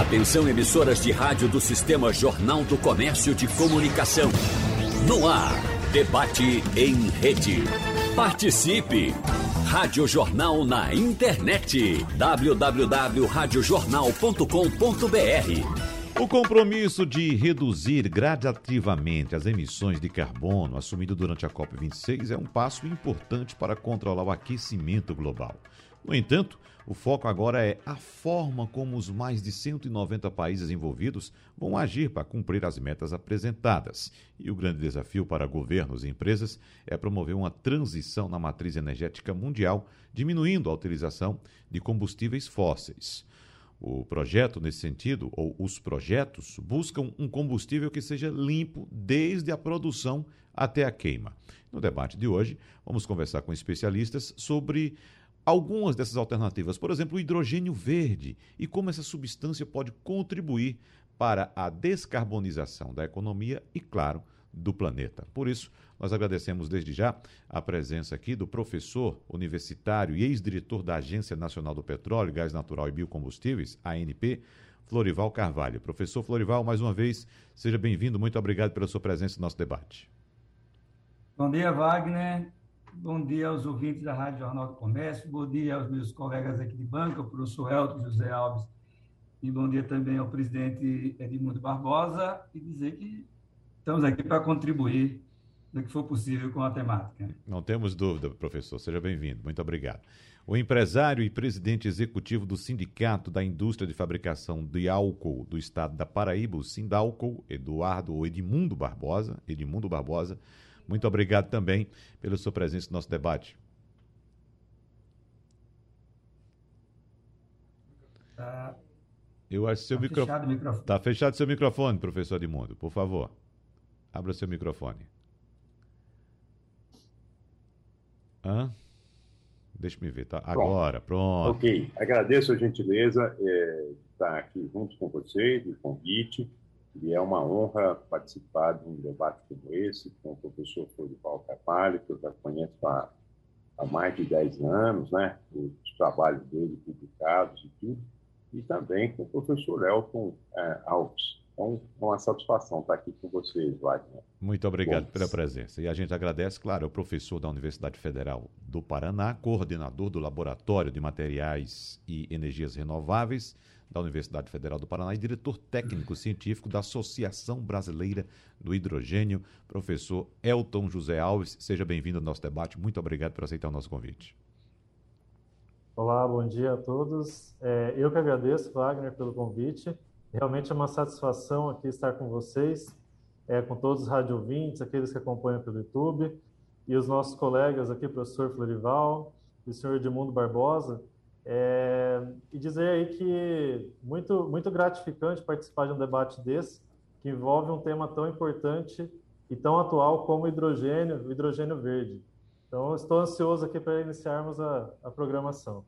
Atenção emissoras de rádio do Sistema Jornal do Comércio de Comunicação. No ar, debate em rede. Participe! Rádio Jornal na internet. www.radiojornal.com.br O compromisso de reduzir gradativamente as emissões de carbono assumido durante a COP26 é um passo importante para controlar o aquecimento global. No entanto, o foco agora é a forma como os mais de 190 países envolvidos vão agir para cumprir as metas apresentadas. E o grande desafio para governos e empresas é promover uma transição na matriz energética mundial, diminuindo a utilização de combustíveis fósseis. O projeto, nesse sentido, ou os projetos, buscam um combustível que seja limpo desde a produção até a queima. No debate de hoje, vamos conversar com especialistas sobre algumas dessas alternativas, por exemplo, o hidrogênio verde e como essa substância pode contribuir para a descarbonização da economia e, claro, do planeta. Por isso, nós agradecemos desde já a presença aqui do professor universitário e ex-diretor da Agência Nacional do Petróleo, Gás Natural e Biocombustíveis, ANP, Florival Carvalho. Professor Florival, mais uma vez, seja bem-vindo. Muito obrigado pela sua presença no nosso debate. Bom dia, Wagner. Bom dia aos ouvintes da Rádio Jornal do Comércio, bom dia aos meus colegas aqui de banca, o professor Elton José Alves, e bom dia também ao presidente Edmundo Barbosa, e dizer que estamos aqui para contribuir no que for possível com a temática. Não temos dúvida, professor. Seja bem-vindo. Muito obrigado. O empresário e presidente executivo do Sindicato da Indústria de Fabricação de Álcool do Estado da Paraíba, o Sindálcool, Eduardo Edmundo Barbosa, Edmundo Barbosa, muito obrigado também pela sua presença no nosso debate. Tá, Eu acho que seu tá micro... fechado o microfone. Está fechado seu microfone, professor Edmundo, por favor. Abra seu microfone. Hã? Deixa me ver, tá? Agora, pronto. Ok, agradeço a gentileza é, de estar aqui junto com vocês, o convite, e é uma honra participar de um debate como esse com o professor Florival Carvalho, que eu já conheço há, há mais de 10 anos, né, os trabalhos dele publicados e tudo, e também com o professor Elton é, Alves. Então, é uma satisfação estar aqui com vocês, Wagner. Muito obrigado Bom. pela presença. E a gente agradece, claro, ao professor da Universidade Federal do Paraná, coordenador do Laboratório de Materiais e Energias Renováveis da Universidade Federal do Paraná e diretor técnico científico da Associação Brasileira do Hidrogênio, professor Elton José Alves. Seja bem-vindo ao nosso debate. Muito obrigado por aceitar o nosso convite. Olá, bom dia a todos. É, eu que agradeço, Wagner, pelo convite. Realmente é uma satisfação aqui estar com vocês, é, com todos os rádio ouvintes, aqueles que acompanham pelo YouTube, e os nossos colegas aqui, professor Florival e o senhor Edmundo Barbosa. É, e dizer aí que muito, muito gratificante participar de um debate desse, que envolve um tema tão importante e tão atual como o hidrogênio, hidrogênio verde. Então, estou ansioso aqui para iniciarmos a, a programação.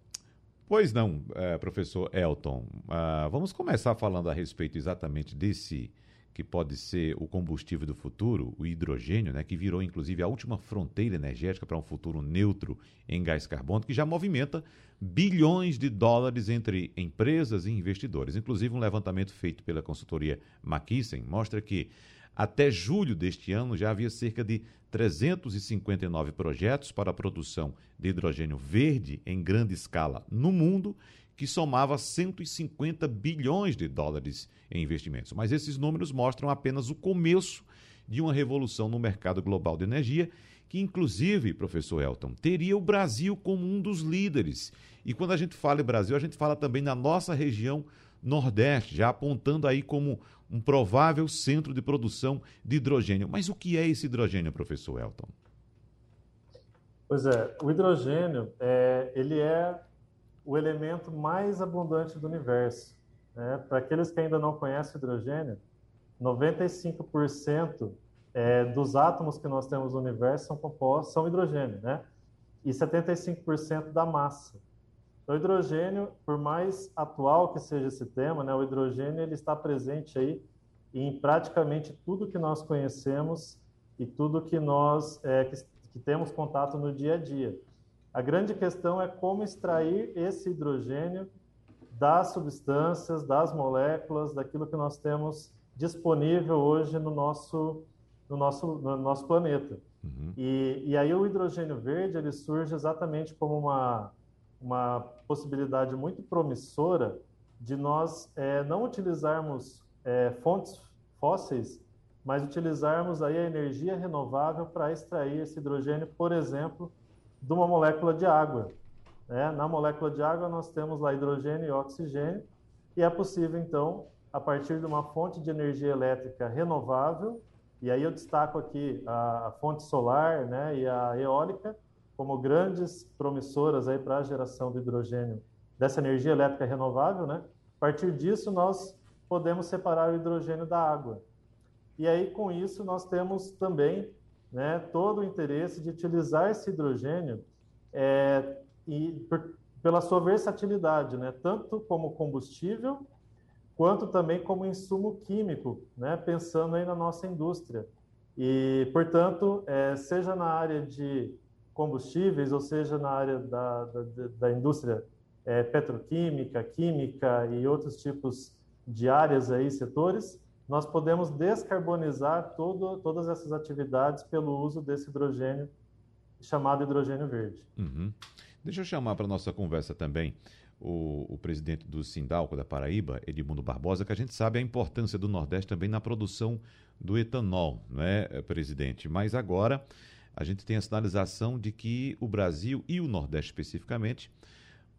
Pois não, eh, professor Elton. Ah, vamos começar falando a respeito exatamente desse que pode ser o combustível do futuro, o hidrogênio, né, que virou inclusive a última fronteira energética para um futuro neutro em gás carbônico, que já movimenta bilhões de dólares entre empresas e investidores. Inclusive, um levantamento feito pela consultoria McKinsey mostra que até julho deste ano já havia cerca de 359 projetos para a produção de hidrogênio verde em grande escala no mundo, que somava 150 bilhões de dólares em investimentos. Mas esses números mostram apenas o começo de uma revolução no mercado global de energia, que inclusive, professor Elton, teria o Brasil como um dos líderes. E quando a gente fala em Brasil, a gente fala também na nossa região Nordeste, já apontando aí como um provável centro de produção de hidrogênio. Mas o que é esse hidrogênio, professor Elton? Pois é, o hidrogênio, é, ele é o elemento mais abundante do universo. Né? Para aqueles que ainda não conhecem o hidrogênio, 95% é, dos átomos que nós temos no universo são compostos, são hidrogênio, né? E 75% da massa. Então, o hidrogênio, por mais atual que seja esse tema, né, o hidrogênio ele está presente aí em praticamente tudo que nós conhecemos e tudo que nós é, que, que temos contato no dia a dia. A grande questão é como extrair esse hidrogênio das substâncias, das moléculas, daquilo que nós temos disponível hoje no nosso, no nosso, no nosso planeta. Uhum. E, e aí o hidrogênio verde ele surge exatamente como uma, uma possibilidade muito promissora de nós é, não utilizarmos é, fontes fósseis, mas utilizarmos aí a energia renovável para extrair esse hidrogênio, por exemplo, de uma molécula de água. Né? Na molécula de água, nós temos lá hidrogênio e oxigênio, e é possível, então, a partir de uma fonte de energia elétrica renovável, e aí eu destaco aqui a, a fonte solar né, e a eólica como grandes promissoras para a geração do hidrogênio, dessa energia elétrica renovável. Né? A partir disso, nós podemos separar o hidrogênio da água. E aí, com isso, nós temos também né, todo o interesse de utilizar esse hidrogênio é, e por, pela sua versatilidade, né? tanto como combustível, quanto também como insumo químico, né? pensando aí na nossa indústria. E, portanto, é, seja na área de combustíveis, ou seja na área da, da, da indústria é, petroquímica, química e outros tipos de áreas aí, setores, nós podemos descarbonizar todo, todas essas atividades pelo uso desse hidrogênio chamado hidrogênio verde. Uhum. Deixa eu chamar para nossa conversa também o, o, presidente do Sindalco da Paraíba, Edmundo Barbosa, que a gente sabe a importância do Nordeste também na produção do etanol, não é, presidente? Mas agora a gente tem a sinalização de que o Brasil e o Nordeste especificamente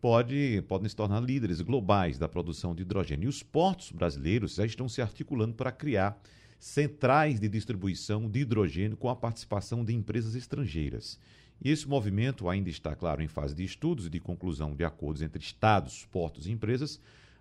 pode, podem se tornar líderes globais da produção de hidrogênio. E os portos brasileiros já estão se articulando para criar centrais de distribuição de hidrogênio com a participação de empresas estrangeiras. E esse movimento ainda está, claro, em fase de estudos e de conclusão de acordos entre estados, portos e empresas,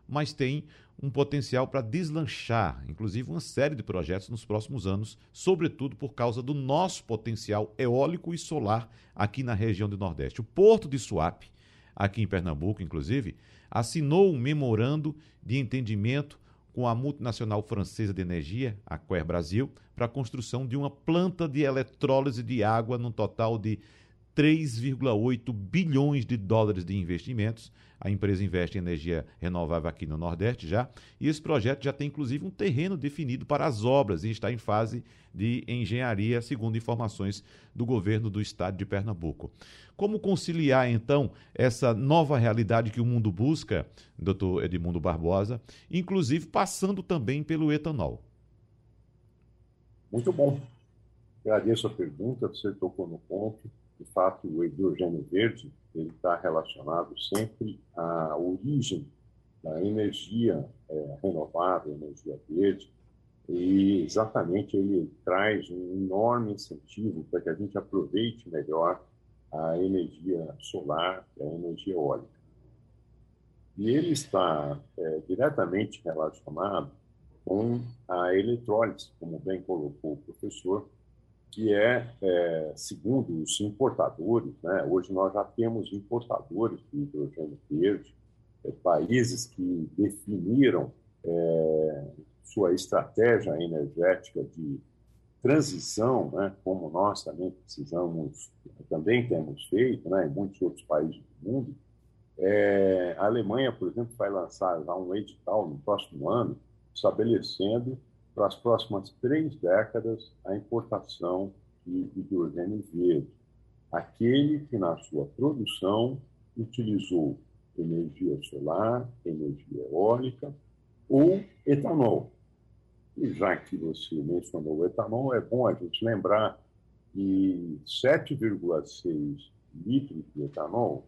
mas tem um potencial para deslanchar, inclusive uma série de projetos nos próximos anos, sobretudo por causa do nosso potencial eólico e solar aqui na região do Nordeste. O Porto de Suape, aqui em Pernambuco, inclusive, assinou um memorando de entendimento com a multinacional francesa de energia, a Quer Brasil, para a construção de uma planta de eletrólise de água num total de 3,8 bilhões de dólares de investimentos. A empresa investe em energia renovável aqui no Nordeste já, e esse projeto já tem inclusive um terreno definido para as obras e está em fase de engenharia, segundo informações do governo do estado de Pernambuco. Como conciliar então essa nova realidade que o mundo busca, doutor Edmundo Barbosa, inclusive passando também pelo etanol? Muito bom. Agradeço a pergunta, você tocou no ponto de fato, o hidrogênio verde ele está relacionado sempre à origem da energia é, renovável, energia verde, e exatamente ele traz um enorme incentivo para que a gente aproveite melhor a energia solar e a energia eólica. E ele está é, diretamente relacionado com a eletrólise, como bem colocou o professor, que é, é, segundo os importadores, né, hoje nós já temos importadores de hidrogênio verde, é, países que definiram é, sua estratégia energética de transição, né, como nós também precisamos, também temos feito, né, em muitos outros países do mundo. É, a Alemanha, por exemplo, vai lançar já um edital no próximo ano, estabelecendo para as próximas três décadas a importação de hidrogênio verde, aquele que na sua produção utilizou energia solar, energia eólica ou etanol. E já que você mencionou o etanol, é bom a gente lembrar que 7,6 litros de etanol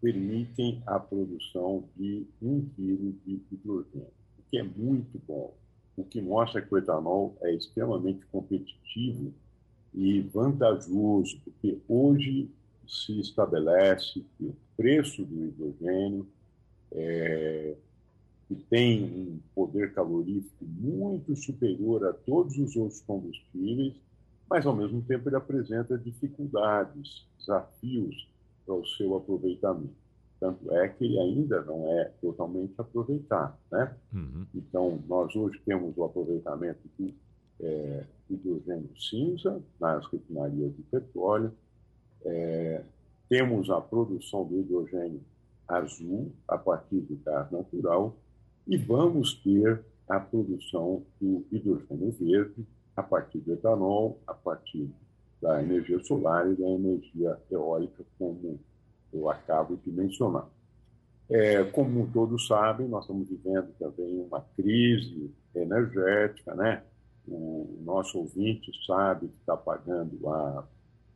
permitem a produção de 1 quilo de hidrogênio, o que é muito bom o que mostra que o etanol é extremamente competitivo e vantajoso, porque hoje se estabelece que o preço do hidrogênio, é, que tem um poder calorífico muito superior a todos os outros combustíveis, mas ao mesmo tempo ele apresenta dificuldades, desafios para o seu aproveitamento. Tanto é que ele ainda não é totalmente aproveitado. Né? Uhum. Então, nós hoje temos o aproveitamento do é, hidrogênio cinza nas refinarias de petróleo, é, temos a produção do hidrogênio azul a partir do gás natural e vamos ter a produção do hidrogênio verde a partir do etanol, a partir da energia solar e da energia eólica, como eu acabo de mencionar. É, como todos sabem, nós estamos vivendo também uma crise energética, né? O nosso ouvinte sabe que está pagando a,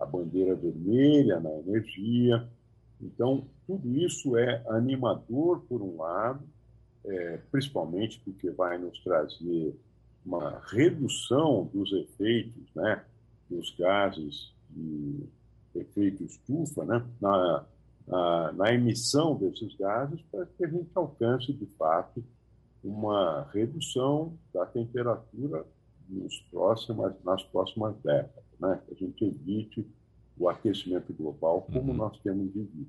a bandeira vermelha na energia. Então, tudo isso é animador, por um lado, é, principalmente porque vai nos trazer uma redução dos efeitos né, dos gases de efeito estufa né, na, na, na emissão desses gases para que a gente alcance, de fato, uma redução da temperatura nos próximas, nas próximas décadas, né? que a gente evite o aquecimento global como uhum. nós temos vivido.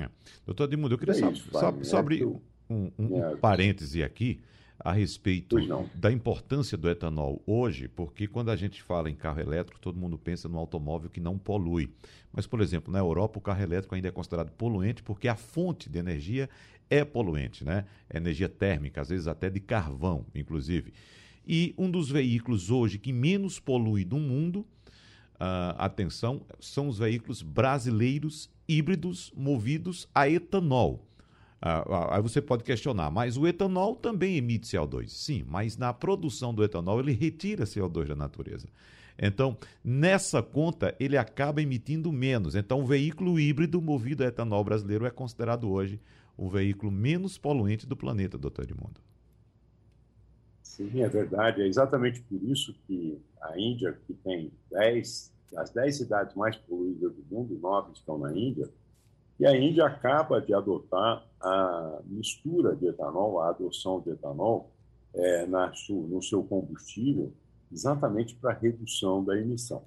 É. Doutor Edmundo, eu queria é isso, só, só, só abrir um, um, um parêntese aqui a respeito da importância do etanol hoje, porque quando a gente fala em carro elétrico, todo mundo pensa no automóvel que não polui. Mas, por exemplo, na Europa, o carro elétrico ainda é considerado poluente porque a fonte de energia é poluente, né? É energia térmica, às vezes até de carvão, inclusive. E um dos veículos hoje que menos polui do mundo, uh, atenção, são os veículos brasileiros híbridos movidos a etanol. Ah, ah, aí você pode questionar, mas o etanol também emite CO2. Sim, mas na produção do etanol ele retira CO2 da natureza. Então, nessa conta, ele acaba emitindo menos. Então, o veículo híbrido movido a etanol brasileiro é considerado hoje o veículo menos poluente do planeta, doutor Edmundo. Sim, é verdade. É exatamente por isso que a Índia, que tem 10, as 10 cidades mais poluídas do mundo, nove estão na Índia, e a Índia acaba de adotar a mistura de etanol, a adoção de etanol é, na, no seu combustível, exatamente para redução da emissão.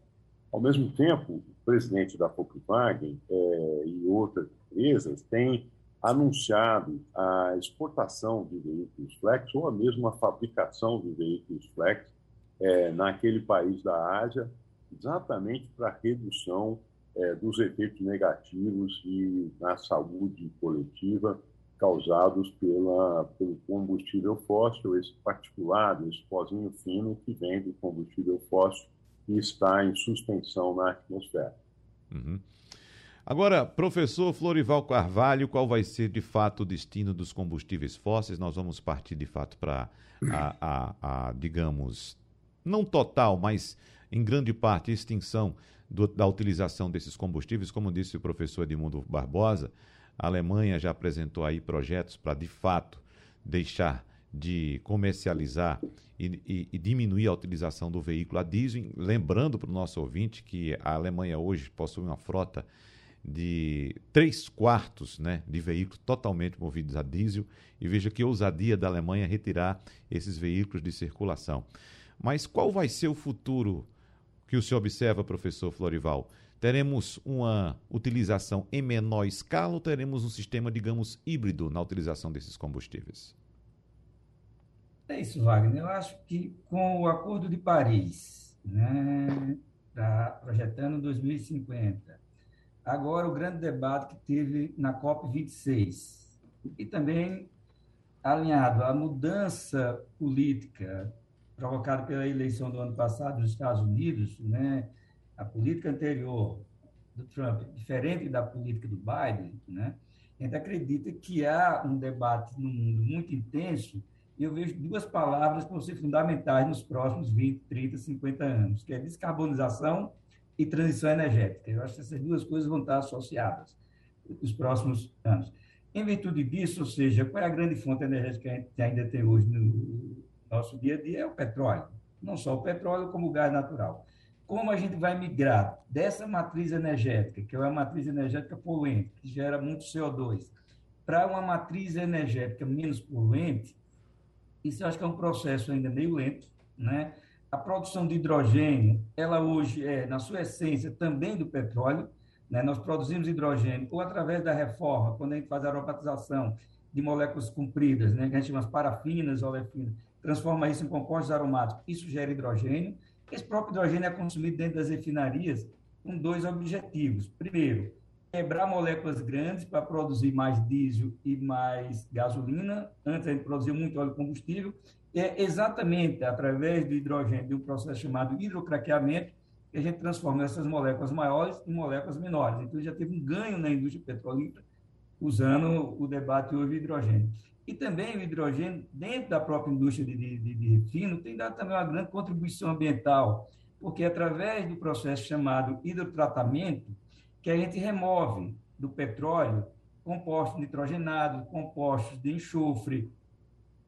Ao mesmo tempo, o presidente da Volkswagen é, e outras empresas têm anunciado a exportação de veículos flex ou a mesma fabricação de veículos flex é, naquele país da Ásia, exatamente para redução é, dos efeitos negativos e na saúde coletiva causados pela, pelo combustível fóssil, esse particulado, esse pozinho fino que vem do combustível fóssil e está em suspensão na atmosfera. Uhum. Agora, professor Florival Carvalho, qual vai ser de fato o destino dos combustíveis fósseis? Nós vamos partir de fato para a, a, a, digamos, não total, mas em grande parte extinção do, da utilização desses combustíveis, como disse o professor Edmundo Barbosa, a Alemanha já apresentou aí projetos para, de fato, deixar de comercializar e, e, e, diminuir a utilização do veículo a diesel. Lembrando para o nosso ouvinte que a Alemanha hoje possui uma frota de três quartos né, de veículos totalmente movidos a diesel. E veja que ousadia da Alemanha retirar esses veículos de circulação. Mas qual vai ser o futuro que o senhor observa, professor Florival? Teremos uma utilização em menor escala ou teremos um sistema, digamos, híbrido na utilização desses combustíveis? É isso, Wagner. Eu acho que com o Acordo de Paris, né, tá projetando 2050, agora o grande debate que teve na COP26, e também alinhado à mudança política provocada pela eleição do ano passado nos Estados Unidos, né, a política anterior do Trump, diferente da política do Biden, né, a gente acredita que há um debate no mundo muito intenso, e eu vejo duas palavras que vão ser fundamentais nos próximos 20, 30, 50 anos, que é descarbonização e transição energética. Eu acho que essas duas coisas vão estar associadas nos próximos anos. Em virtude disso, ou seja, qual é a grande fonte energética que a gente ainda tem hoje no nosso dia a dia? É o petróleo. Não só o petróleo, como o gás natural. Como a gente vai migrar dessa matriz energética, que é uma matriz energética poluente, que gera muito CO2, para uma matriz energética menos poluente, isso eu acho que é um processo ainda meio lento, né? A produção de hidrogênio, ela hoje é, na sua essência, também do petróleo. Né? Nós produzimos hidrogênio ou através da reforma, quando a gente faz a aromatização de moléculas compridas, né? que a gente chama de parafinas, olefinas, transforma isso em compostos aromáticos, isso gera hidrogênio. Esse próprio hidrogênio é consumido dentro das refinarias com dois objetivos. Primeiro, quebrar moléculas grandes para produzir mais diesel e mais gasolina. Antes a gente produzia muito óleo combustível. É exatamente através do hidrogênio, de um processo chamado hidrocraqueamento, que a gente transforma essas moléculas maiores em moléculas menores. Então, já teve um ganho na indústria petrolífera usando o debate hoje hidrogênio. E também o hidrogênio, dentro da própria indústria de, de, de refino, tem dado também uma grande contribuição ambiental, porque é através do processo chamado hidrotratamento, que a gente remove do petróleo compostos nitrogenados, compostos de enxofre,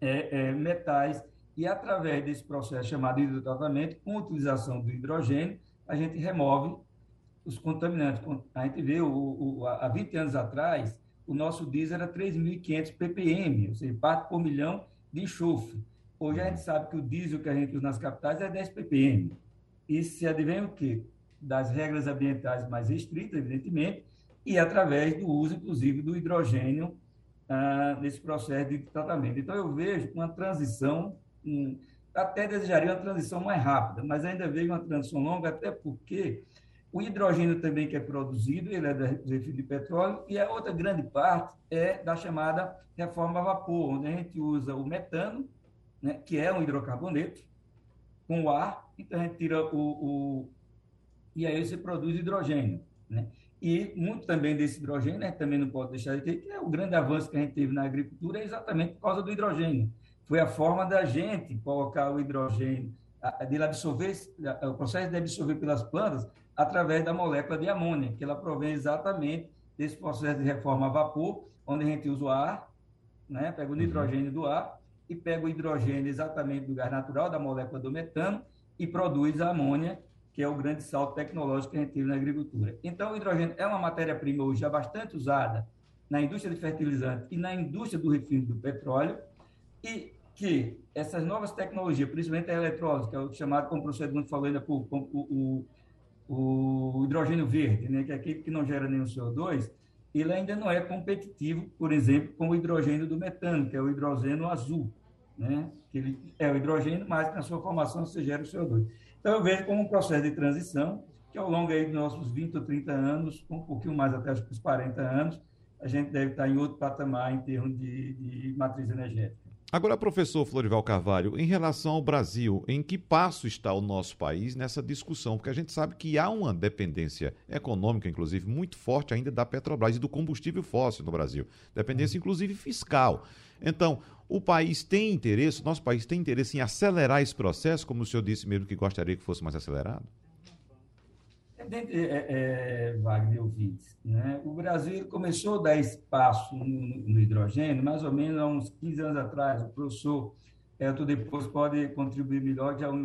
é, é, metais, e através desse processo chamado hidrotratamento, com utilização do hidrogênio, a gente remove os contaminantes. A gente vê, o, o, há 20 anos atrás, o nosso diesel era 3.500 ppm, ou seja, parte por milhão de enxofre. Hoje a gente sabe que o diesel que a gente usa nas capitais é 10 ppm. Isso se advém o quê? Das regras ambientais mais restritas, evidentemente, e através do uso, inclusive, do hidrogênio ah, nesse processo de tratamento. Então, eu vejo uma transição, um, até desejaria uma transição mais rápida, mas ainda vejo uma transição longa, até porque o hidrogênio também que é produzido, ele é da refino de petróleo, e a outra grande parte é da chamada reforma a vapor, onde a gente usa o metano, né, que é um hidrocarboneto, com o ar, então a gente tira o, o e aí você produz hidrogênio, né? E muito também desse hidrogênio, né, também não pode deixar de ter, que é o grande avanço que a gente teve na agricultura, é exatamente por causa do hidrogênio. Foi a forma da gente colocar o hidrogênio, de absorver, o processo de absorver pelas plantas, através da molécula de amônia, que ela provém exatamente desse processo de reforma a vapor, onde a gente usa o ar, né, pega o uhum. nitrogênio do ar e pega o hidrogênio exatamente do gás natural, da molécula do metano, e produz a amônia, que é o grande salto tecnológico que a gente teve na agricultura. Então, o hidrogênio é uma matéria-prima hoje já bastante usada na indústria de fertilizantes e na indústria do refino do petróleo, e que essas novas tecnologias, principalmente a eletrólise, que é o chamado, como o professor Edmundo falou ainda pouco, o, o, o hidrogênio verde, né, que é aquele que não gera nenhum CO2, ele ainda não é competitivo, por exemplo, com o hidrogênio do metano, que é o hidrogênio azul, né? que ele é o hidrogênio, mas na sua formação você gera o CO2. Então, eu vejo como um processo de transição, que ao longo aí dos nossos 20 ou 30 anos, um pouquinho mais até os 40 anos, a gente deve estar em outro patamar em termos de, de matriz energética. Agora, professor Florival Carvalho, em relação ao Brasil, em que passo está o nosso país nessa discussão? Porque a gente sabe que há uma dependência econômica, inclusive, muito forte ainda da Petrobras e do combustível fóssil no Brasil. Dependência, inclusive, fiscal. Então, o país tem interesse, o nosso país tem interesse em acelerar esse processo, como o senhor disse mesmo que gostaria que fosse mais acelerado? É, é, Wagner ouvintes, né? o Brasil começou a dar espaço no, no, hidrogênio, mais ou menos há uns 15 anos atrás. O professor Elton depois pode contribuir melhor, já um,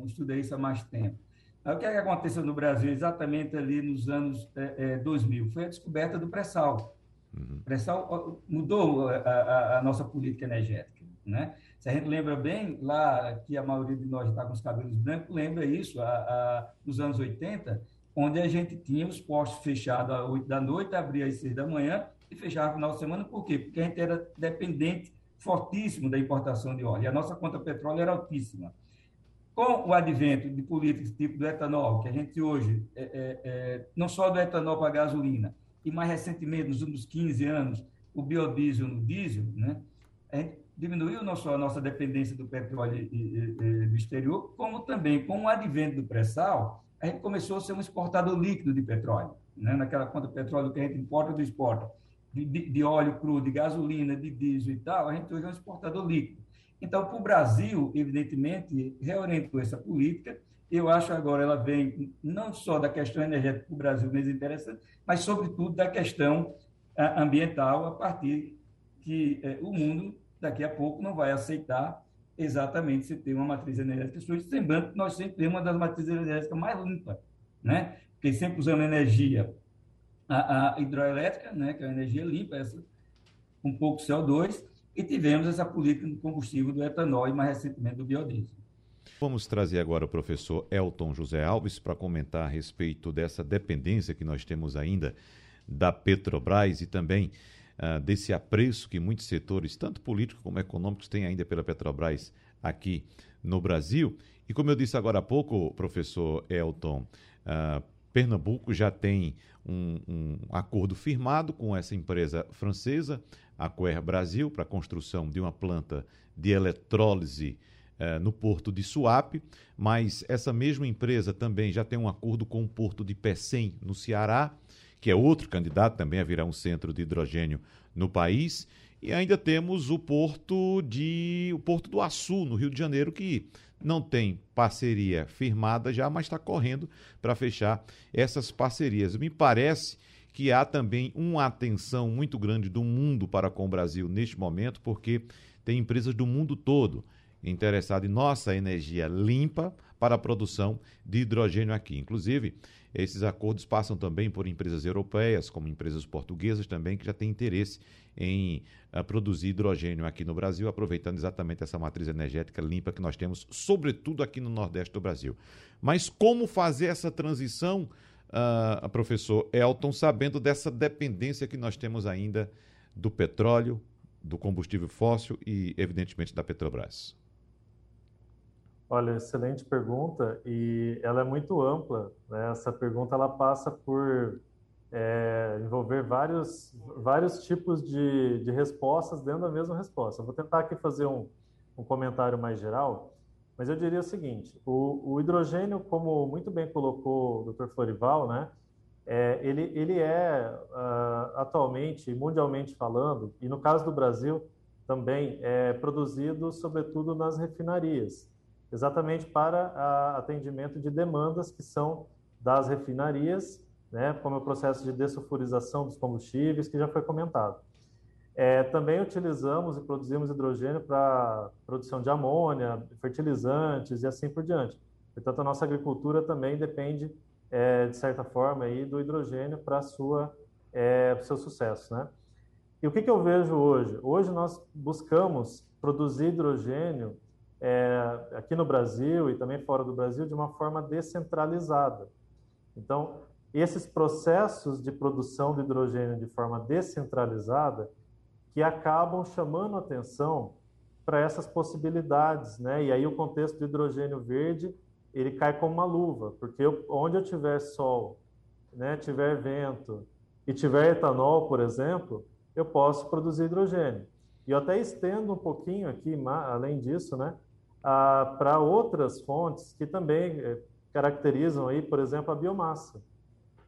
um, estudei isso há mais tempo. Aí, o que, é que aconteceu no Brasil exatamente ali nos anos é, é, 2000? Foi a descoberta do pré-sal. Uhum. O pré-sal mudou a, a, a nossa política energética. Né? Se a gente lembra bem, lá que a maioria de nós está com os cabelos brancos, lembra isso, a, nos anos 80, onde a gente tinha os postos fechados às 8 da noite, abria às 6 da manhã e fechava no final de semana. Por quê? Porque a gente era dependente fortíssimo da importação de óleo. E a nossa conta petróleo era altíssima. Com o advento de políticas tipo do etanol, que a gente hoje, é, é, é, não só do etanol para gasolina, e mais recentemente, nos últimos 15 anos, o biodiesel no diesel, né? a gente diminuiu não só a nossa dependência do petróleo e, e, e, do exterior, como também com o advento do pré-sal, a gente começou a ser um exportador líquido de petróleo, né? naquela conta de petróleo que a gente importa ou exporta, de, de, de, óleo cru, de gasolina, de diesel e tal, a gente hoje é um exportador líquido. Então, para o Brasil, evidentemente, reorientou essa política. Eu acho agora ela vem não só da questão energética para o Brasil, mais interessante, mas, sobretudo, da questão ambiental, a partir que eh, o mundo, daqui a pouco, não vai aceitar exatamente se tem uma matriz energética suja, lembrando que nós sempre temos uma das matrizes energéticas mais limpas, né? Porque sempre usamos energia a, a hidroelétrica, né, que é a energia limpa, essa com pouco CO2, e tivemos essa política de combustível do etanol e mais recentemente do biodiesel. Vamos trazer agora o professor Elton José Alves para comentar a respeito dessa dependência que nós temos ainda da Petrobras e também uh, desse apreço que muitos setores, tanto políticos como econômicos, têm ainda pela Petrobras aqui no Brasil. E como eu disse agora há pouco, professor Elton, uh, Pernambuco já tem um, um acordo firmado com essa empresa francesa, a Coer Brasil, para a construção de uma planta de eletrólise eh, no porto de Suape, mas essa mesma empresa também já tem um acordo com o porto de Pecém, no Ceará, que é outro candidato também a virar um centro de hidrogênio no país. E ainda temos o porto de o Porto do Açu, no Rio de Janeiro, que não tem parceria firmada já, mas está correndo para fechar essas parcerias. Me parece que há também uma atenção muito grande do mundo para com o Brasil neste momento, porque tem empresas do mundo todo interessadas em nossa energia limpa para a produção de hidrogênio aqui. Inclusive, esses acordos passam também por empresas europeias, como empresas portuguesas também, que já têm interesse em uh, produzir hidrogênio aqui no Brasil, aproveitando exatamente essa matriz energética limpa que nós temos, sobretudo aqui no Nordeste do Brasil. Mas como fazer essa transição, uh, professor Elton, sabendo dessa dependência que nós temos ainda do petróleo, do combustível fóssil e, evidentemente, da Petrobras? Olha, excelente pergunta e ela é muito ampla. Né? Essa pergunta ela passa por é, envolver vários, vários tipos de, de respostas dentro da mesma resposta. Eu vou tentar aqui fazer um, um comentário mais geral, mas eu diria o seguinte: o, o hidrogênio, como muito bem colocou o Dr. Florival, né? É, ele, ele é uh, atualmente, mundialmente falando, e no caso do Brasil também, é produzido sobretudo nas refinarias exatamente para atendimento de demandas que são das refinarias, né, como o processo de dessulfurização dos combustíveis, que já foi comentado. É, também utilizamos e produzimos hidrogênio para produção de amônia, fertilizantes e assim por diante. Portanto, a nossa agricultura também depende, é, de certa forma, aí, do hidrogênio para é, o seu sucesso. Né? E o que, que eu vejo hoje? Hoje nós buscamos produzir hidrogênio é, aqui no Brasil e também fora do Brasil de uma forma descentralizada. Então, esses processos de produção de hidrogênio de forma descentralizada que acabam chamando atenção para essas possibilidades, né? E aí o contexto do hidrogênio verde ele cai como uma luva, porque eu, onde eu tiver sol, né, tiver vento e tiver etanol, por exemplo, eu posso produzir hidrogênio. E eu até estendo um pouquinho aqui, além disso, né? Ah, para outras fontes que também eh, caracterizam aí, por exemplo, a biomassa.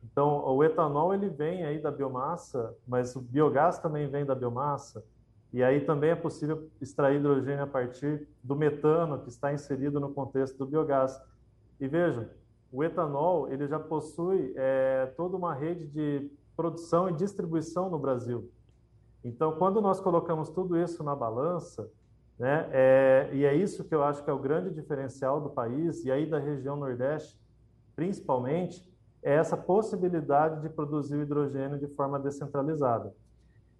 Então, o etanol ele vem aí da biomassa, mas o biogás também vem da biomassa. E aí também é possível extrair hidrogênio a partir do metano que está inserido no contexto do biogás. E vejam, o etanol ele já possui é, toda uma rede de produção e distribuição no Brasil. Então, quando nós colocamos tudo isso na balança, né? É, e é isso que eu acho que é o grande diferencial do país, e aí da região Nordeste, principalmente, é essa possibilidade de produzir o hidrogênio de forma descentralizada.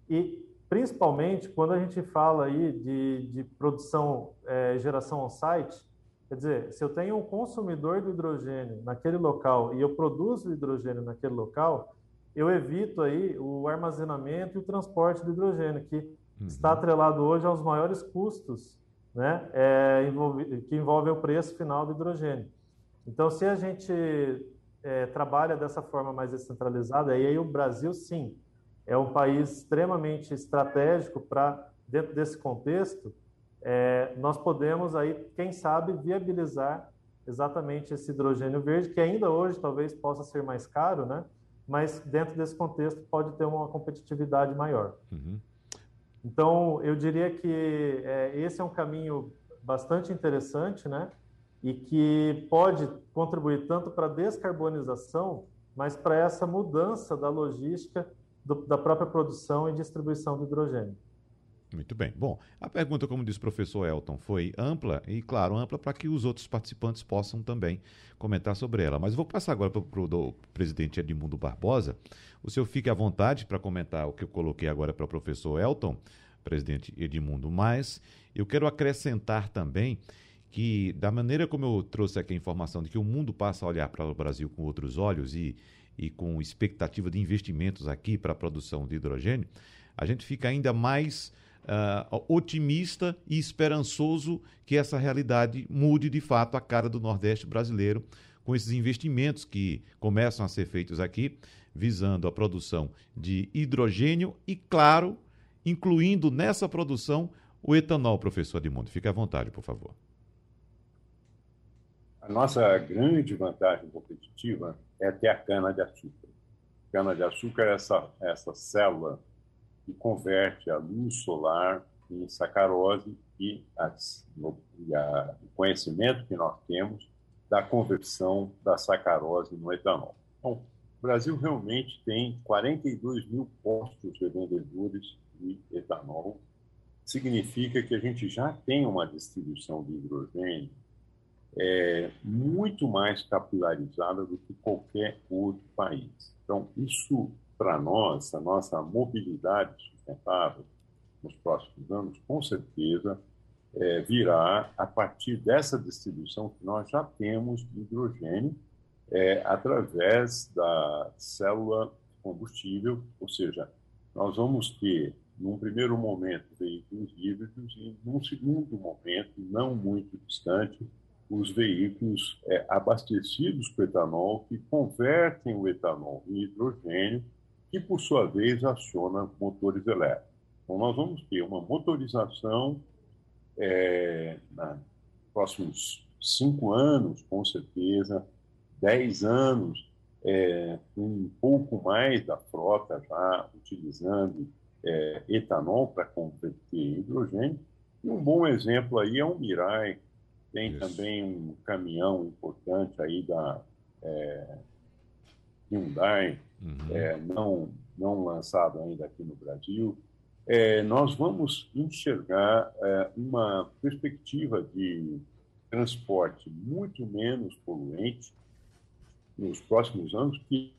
E, principalmente, quando a gente fala aí de, de produção, é, geração on-site, quer dizer, se eu tenho um consumidor do hidrogênio naquele local e eu produzo hidrogênio naquele local, eu evito aí o armazenamento e o transporte do hidrogênio, que uhum. está atrelado hoje aos maiores custos né, é, envolve, que envolvem o preço final do hidrogênio. Então, se a gente é, trabalha dessa forma mais descentralizada, e aí o Brasil, sim, é um país extremamente estratégico para, dentro desse contexto, é, nós podemos aí, quem sabe, viabilizar exatamente esse hidrogênio verde, que ainda hoje talvez possa ser mais caro, né? mas dentro desse contexto pode ter uma competitividade maior. Uhum. Então, eu diria que é, esse é um caminho bastante interessante, né? E que pode contribuir tanto para a descarbonização, mas para essa mudança da logística do, da própria produção e distribuição do hidrogênio. Muito bem. Bom, a pergunta, como disse o professor Elton, foi ampla e, claro, ampla para que os outros participantes possam também comentar sobre ela. Mas vou passar agora para o presidente Edmundo Barbosa. O senhor fique à vontade para comentar o que eu coloquei agora para o professor Elton, presidente Edmundo. Mas eu quero acrescentar também que, da maneira como eu trouxe aqui a informação de que o mundo passa a olhar para o Brasil com outros olhos e, e com expectativa de investimentos aqui para a produção de hidrogênio, a gente fica ainda mais uh, otimista e esperançoso que essa realidade mude de fato a cara do Nordeste brasileiro com esses investimentos que começam a ser feitos aqui, visando a produção de hidrogênio e, claro, incluindo nessa produção o etanol, professor Edmundo. Fique à vontade, por favor. A nossa grande vantagem competitiva é ter a cana-de-açúcar. Cana-de-açúcar é essa, essa célula que converte a luz solar em sacarose e, as, e a, o conhecimento que nós temos da conversão da sacarose no etanol. Bom, o Brasil realmente tem 42 mil postos de vendedores de etanol. Significa que a gente já tem uma distribuição de hidrogênio é, muito mais capilarizada do que qualquer outro país. Então, isso, para nós, a nossa mobilidade sustentável nos próximos anos, com certeza, é, virá a partir dessa distribuição que nós já temos de hidrogênio é, através da célula combustível, ou seja, nós vamos ter, num primeiro momento, veículos híbridos e, num segundo momento, não muito distante, os veículos é, abastecidos com etanol, que convertem o etanol em hidrogênio, que, por sua vez, aciona motores elétricos. Então, nós vamos ter uma motorização é, nos próximos cinco anos, com certeza, dez anos, é, um pouco mais da frota já utilizando é, etanol para converter em hidrogênio. E um bom exemplo aí é o Mirai, tem Isso. também um caminhão importante aí da é, Hyundai, uhum. é, não, não lançado ainda aqui no Brasil. É, nós vamos enxergar é, uma perspectiva de transporte muito menos poluente nos próximos anos, que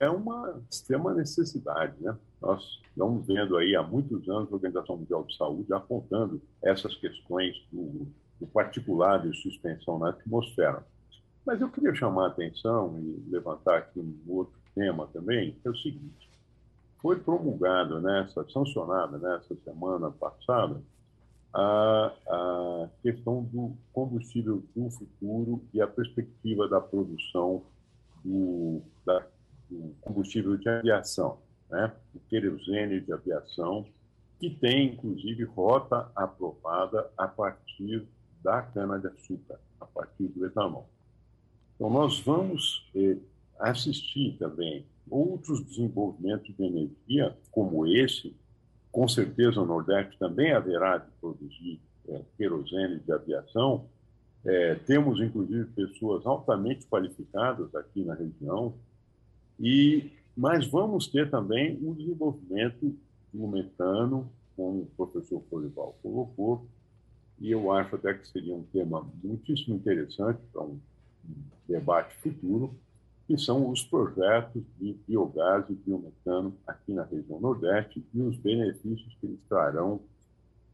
é uma extrema necessidade. Né? Nós estamos vendo aí há muitos anos a Organização Mundial de Saúde apontando essas questões do do particulado de suspensão na atmosfera. Mas eu queria chamar a atenção e levantar aqui um outro tema também, é o seguinte: foi promulgada nessa, sancionada nessa semana passada, a, a questão do combustível do futuro e a perspectiva da produção do, da, do combustível de aviação, né? o querosene de aviação, que tem, inclusive, rota aprovada a partir da cana-de-açúcar, a partir do etanol. Então, nós vamos eh, assistir também outros desenvolvimentos de energia, como esse, com certeza o Nordeste também haverá de produzir eh, querosene de aviação. Eh, temos, inclusive, pessoas altamente qualificadas aqui na região, e mas vamos ter também o desenvolvimento do metano, como o professor Florival colocou, e eu acho até que seria um tema muitíssimo interessante para um, debate futuro, que são os projetos de biogás e biometano aqui na região Nordeste e os benefícios que eles trarão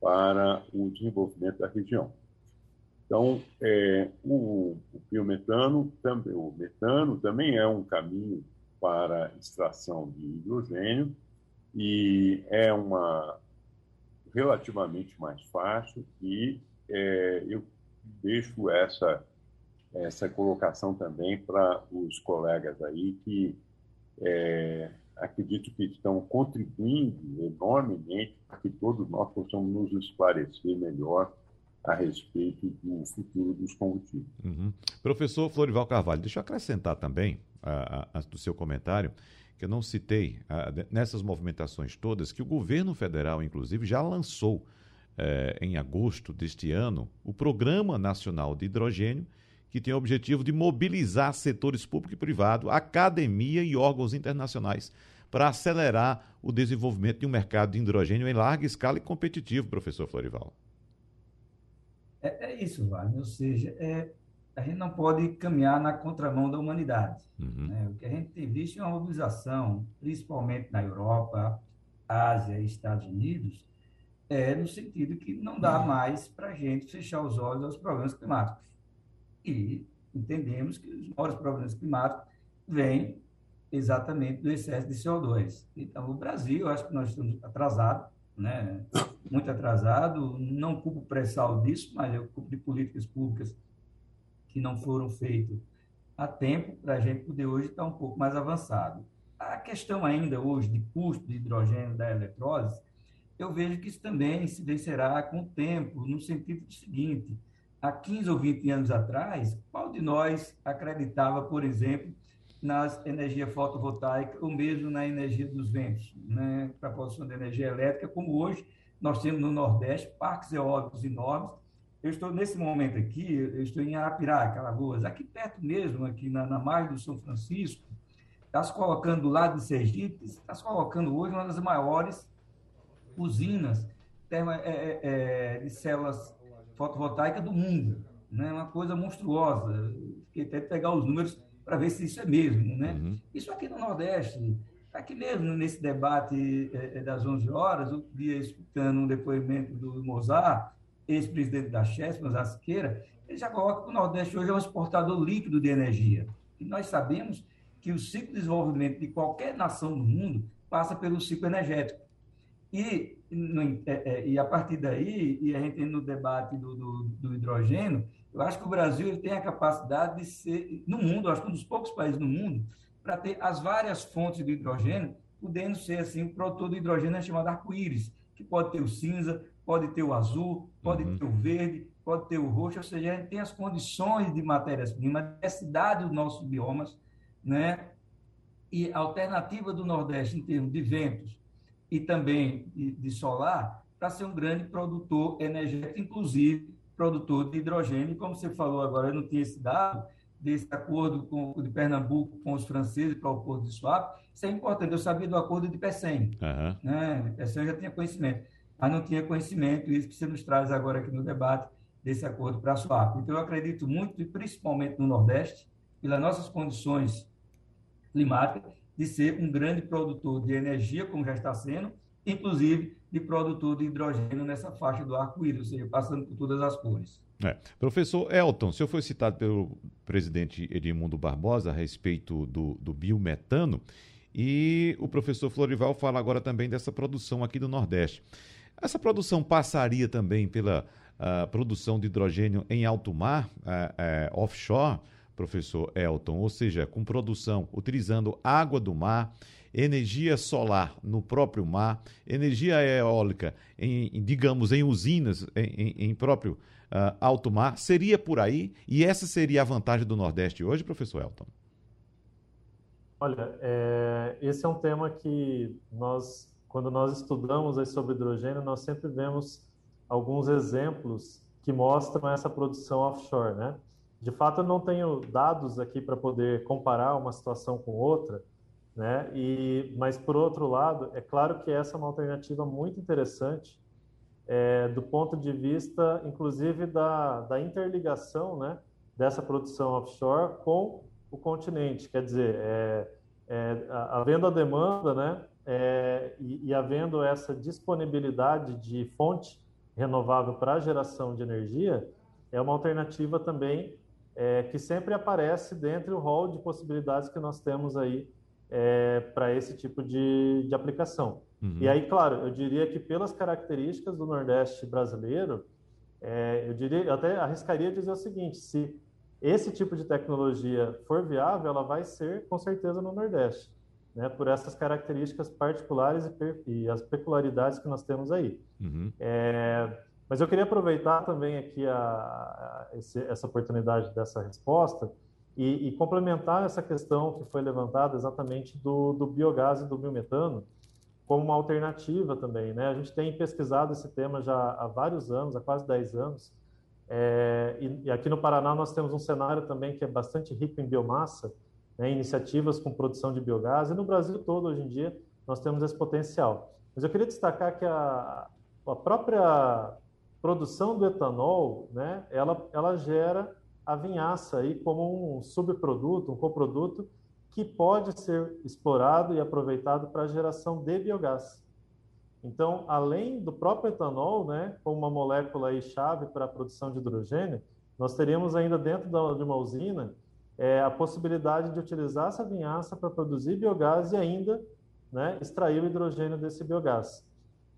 para o desenvolvimento da região. Então, é, o, o, biometano, também, o metano também é um caminho para extração de hidrogênio e é uma relativamente mais fácil e é, eu deixo essa essa colocação também para os colegas aí que é, acredito que estão contribuindo enormemente para que todos nós possamos nos esclarecer melhor a respeito do futuro dos combustíveis. Uhum. Professor Florival Carvalho, deixa eu acrescentar também a, a, a, do seu comentário que eu não citei nessas movimentações todas, que o governo federal, inclusive, já lançou eh, em agosto deste ano o Programa Nacional de Hidrogênio, que tem o objetivo de mobilizar setores público e privado, academia e órgãos internacionais para acelerar o desenvolvimento de um mercado de hidrogênio em larga escala e competitivo, professor Florival. É, é isso, Wagner. Ou seja, é, a gente não pode caminhar na contramão da humanidade. Uhum. Né? O que a gente tem visto é uma mobilização, principalmente na Europa, Ásia e Estados Unidos, é no sentido que não dá uhum. mais para a gente fechar os olhos aos problemas climáticos. E entendemos que os maiores problemas climáticos vêm exatamente do excesso de CO2. Então, o Brasil, acho que nós estamos atrasados, né? muito atrasado, não culpo pré-sal disso, mas eu culpo de políticas públicas que não foram feitos a tempo para a gente poder hoje estar um pouco mais avançado. A questão ainda hoje de custo de hidrogênio da eletrólise, eu vejo que isso também se vencerá com o tempo, no sentido seguinte, há 15 ou 20 anos atrás, qual de nós acreditava, por exemplo, nas energias fotovoltaicas ou mesmo na energia dos ventos, né, para a produção de energia elétrica, como hoje nós temos no Nordeste parques eólicos enormes. Eu estou nesse momento aqui, eu estou em Arapiraca, Alagoas, aqui perto mesmo, aqui na, na margem do São Francisco, está se colocando do lado de Sergipe, está se colocando hoje uma das maiores usinas é, é, é, de células fotovoltaicas do mundo. Né? Uma coisa monstruosa. Fiquei até pegar os números para ver se isso é mesmo. Né? Uhum. Isso aqui no Nordeste, aqui mesmo nesse debate é, é das 11 horas, eu via escutando um depoimento do Mozart, ex-presidente da Chesp, Mozart Siqueira, ele já coloca que o Nordeste hoje é um exportador líquido de energia. E nós sabemos que o ciclo de desenvolvimento de qualquer nação no mundo passa pelo ciclo energético. E, no, é, é, e a partir daí, e a gente no debate do, do, do, hidrogênio, eu acho que o Brasil tem a capacidade de ser, no mundo, acho que um dos poucos países no mundo, para ter as várias fontes de hidrogênio, podendo ser assim, o produtor de hidrogênio é chamado arco-íris, que pode ter o cinza, pode ter o azul, pode uhum. ter o verde, pode ter o roxo, ou seja, a gente tem as condições de matérias-primas, a necessidade dos nossos biomas, né? E a alternativa do Nordeste em termos de ventos e também de, solar para ser um grande produtor energético, inclusive produtor de hidrogênio. Como você falou agora, eu não tinha esse dado desse acordo com, de Pernambuco com os franceses para o Porto de Suape. Isso é importante. Eu sabia do acordo de Pecém. Uhum. Né? Pecém já tinha conhecimento, mas não tinha conhecimento, isso que você nos traz agora aqui no debate desse acordo para a Suape. Então, eu acredito muito, e principalmente no Nordeste, pelas nossas condições climática de ser um grande produtor de energia, como já está sendo, inclusive de produtor de hidrogênio nessa faixa do arco-íris, ou seja, passando por todas as cores. É. Professor Elton, o senhor foi citado pelo presidente Edmundo Barbosa a respeito do, do biometano e o professor Florival fala agora também dessa produção aqui do Nordeste. Essa produção passaria também pela uh, produção de hidrogênio em alto mar, uh, uh, offshore, professor Elton, ou seja, com produção utilizando água do mar, energia solar no próprio mar, energia eólica, em, digamos, em usinas, em, em próprio uh, alto mar, seria por aí? E essa seria a vantagem do Nordeste hoje, professor Elton? Olha, é, esse é um tema que nós, quando nós estudamos sobre hidrogênio, nós sempre vemos alguns exemplos que mostram essa produção offshore, né? De fato, eu não tenho dados aqui para poder comparar uma situação com outra, né? E, mas por outro lado, é claro que essa é uma alternativa muito interessante é, do ponto de vista, inclusive da, da interligação, né? Dessa produção offshore com o continente, quer dizer, é, é, havendo a demanda, né? É, e, e havendo essa disponibilidade de fonte renovável para a geração de energia, é uma alternativa também é, que sempre aparece dentro do rol de possibilidades que nós temos aí é, para esse tipo de, de aplicação. Uhum. E aí, claro, eu diria que pelas características do Nordeste brasileiro, é, eu diria, eu até arriscaria dizer o seguinte: se esse tipo de tecnologia for viável, ela vai ser com certeza no Nordeste, né? Por essas características particulares e, e as peculiaridades que nós temos aí. Uhum. É, mas eu queria aproveitar também aqui a, a esse, essa oportunidade dessa resposta e, e, complementar essa questão que foi levantada exatamente do, do biogás e do biometano como uma alternativa também. Né? A gente tem pesquisado esse tema já há vários anos, há quase 10 anos, é, e, e, aqui no Paraná nós temos um cenário também que é bastante rico em biomassa, né, iniciativas com produção de biogás, e no Brasil todo, hoje em dia, nós temos esse potencial. Mas eu queria destacar que a, a própria produção do etanol, né, ela, ela gera a vinhaça aí como um subproduto, um coproduto que pode ser explorado e aproveitado para a geração de biogás. Então, além do próprio etanol, né, como uma molécula aí chave para a produção de hidrogênio, nós teríamos ainda dentro de uma usina é, a possibilidade de utilizar essa vinhaça para produzir biogás e ainda né, extrair o hidrogênio desse biogás.